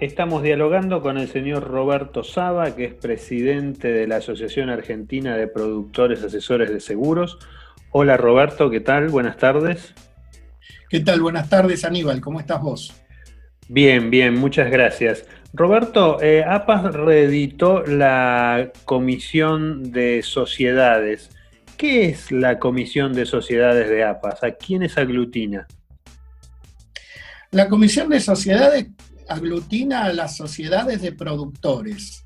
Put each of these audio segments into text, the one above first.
Estamos dialogando con el señor Roberto Saba, que es presidente de la Asociación Argentina de Productores Asesores de Seguros. Hola Roberto, ¿qué tal? Buenas tardes. ¿Qué tal? Buenas tardes Aníbal, ¿cómo estás vos? Bien, bien, muchas gracias. Roberto, eh, APAS reeditó la Comisión de Sociedades. ¿Qué es la Comisión de Sociedades de APAS? ¿A quiénes aglutina? La Comisión de Sociedades aglutina a las sociedades de productores,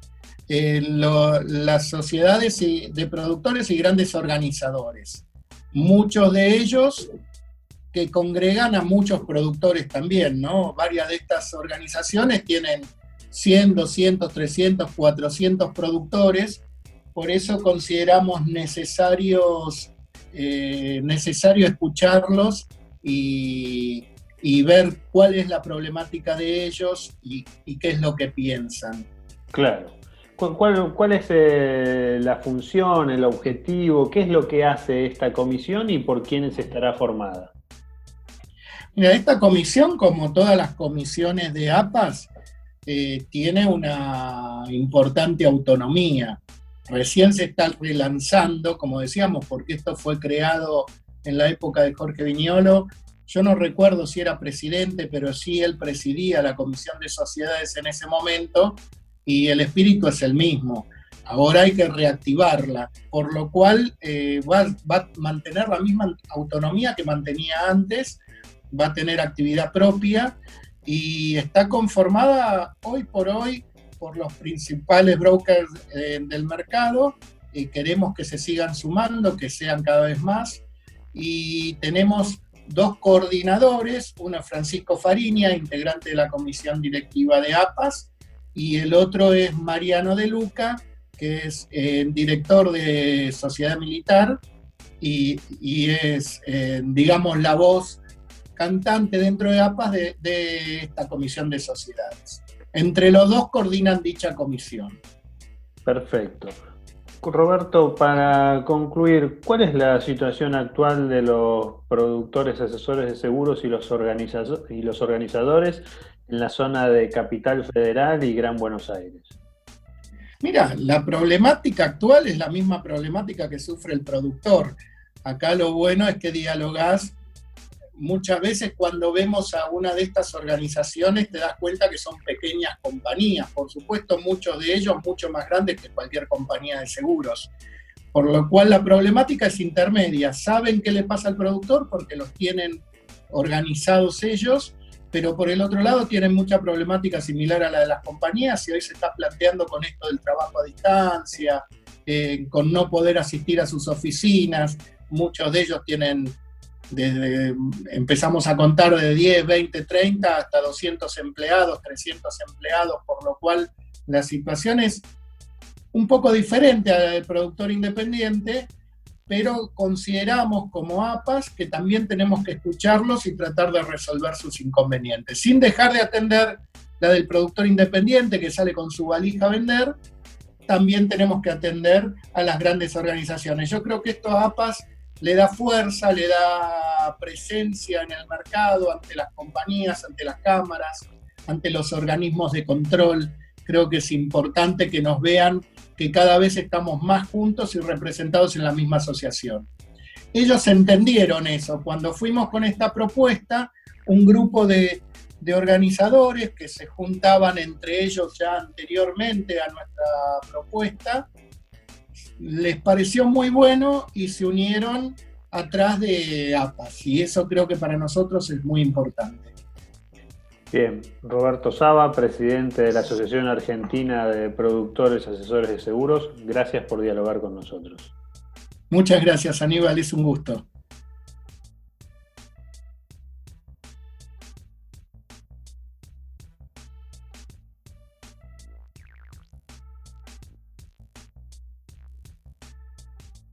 eh, las sociedades de productores y grandes organizadores. Muchos de ellos que congregan a muchos productores también, ¿no? Varias de estas organizaciones tienen 100, 200, 300, 400 productores, por eso consideramos necesarios, eh, necesario escucharlos y, y ver cuál es la problemática de ellos y, qué es lo que piensan. Claro. ¿Cuál, cuál es eh, la función, el objetivo? ¿Qué es lo que hace esta comisión y por quiénes estará formada? Mira, esta comisión, como todas las comisiones de APAS, eh, tiene una importante autonomía. Recién se está relanzando, como decíamos, porque esto fue creado en la época de Jorge Viñolo yo no recuerdo si era presidente, pero sí él presidía la Comisión de Sociedades en ese momento y el espíritu es el mismo. Ahora hay que reactivarla, por lo cual eh, va, a mantener la misma autonomía que mantenía antes, va a tener actividad propia y está conformada hoy por hoy por los principales brokers eh, del mercado. y queremos que se sigan sumando, que sean cada vez más. Y tenemos dos coordinadores, uno Francisco Fariña, integrante de la comisión directiva de APAS, y el otro es Mariano de Luca, que es eh, director de Sociedad Militar y, es, eh, digamos, la voz cantante dentro de APAS de esta comisión de sociedades. Entre los dos coordinan dicha comisión. Perfecto. Roberto, para concluir, ¿cuál es la situación actual de los productores asesores de seguros y los, organizadores en la zona de Capital Federal y Gran Buenos Aires? Mira, la problemática actual es la misma problemática que sufre el productor. Acá lo bueno es que dialogás muchas veces cuando vemos a una de estas organizaciones te das cuenta que son pequeñas compañías, por supuesto muchos de ellos mucho más grandes que cualquier compañía de seguros. Por lo cual la problemática es intermedia. Saben qué le pasa al productor porque los tienen organizados ellos, pero por el otro lado tienen mucha problemática similar a la de las compañías y hoy se está planteando con esto del trabajo a distancia, eh, con no poder asistir a sus oficinas. Muchos de ellos tienen desde, empezamos a contar de 10, 20, 30 hasta 200 empleados, 300 empleados, por lo cual la situación es un poco diferente al productor independiente, pero consideramos como APAS que también tenemos que escucharlos y tratar de resolver sus inconvenientes, sin dejar de atender la del productor independiente que sale con su valija a vender, también tenemos que atender a las grandes organizaciones. Yo creo que esto a APAS le da fuerza, le da presencia en el mercado ante las compañías, ante las cámaras, ante los organismos de control. Creo que es importante que nos vean que cada vez estamos más juntos y representados en la misma asociación. Ellos entendieron eso. Cuando fuimos con esta propuesta, un grupo de, organizadores que se juntaban entre ellos ya anteriormente a nuestra propuesta, les pareció muy bueno y se unieron atrás de APAS. Y eso creo que para nosotros es muy importante. Bien, Roberto Saba, presidente de la Asociación Argentina de Productores Asesores de Seguros, gracias por dialogar con nosotros. Muchas gracias, Aníbal, es un gusto.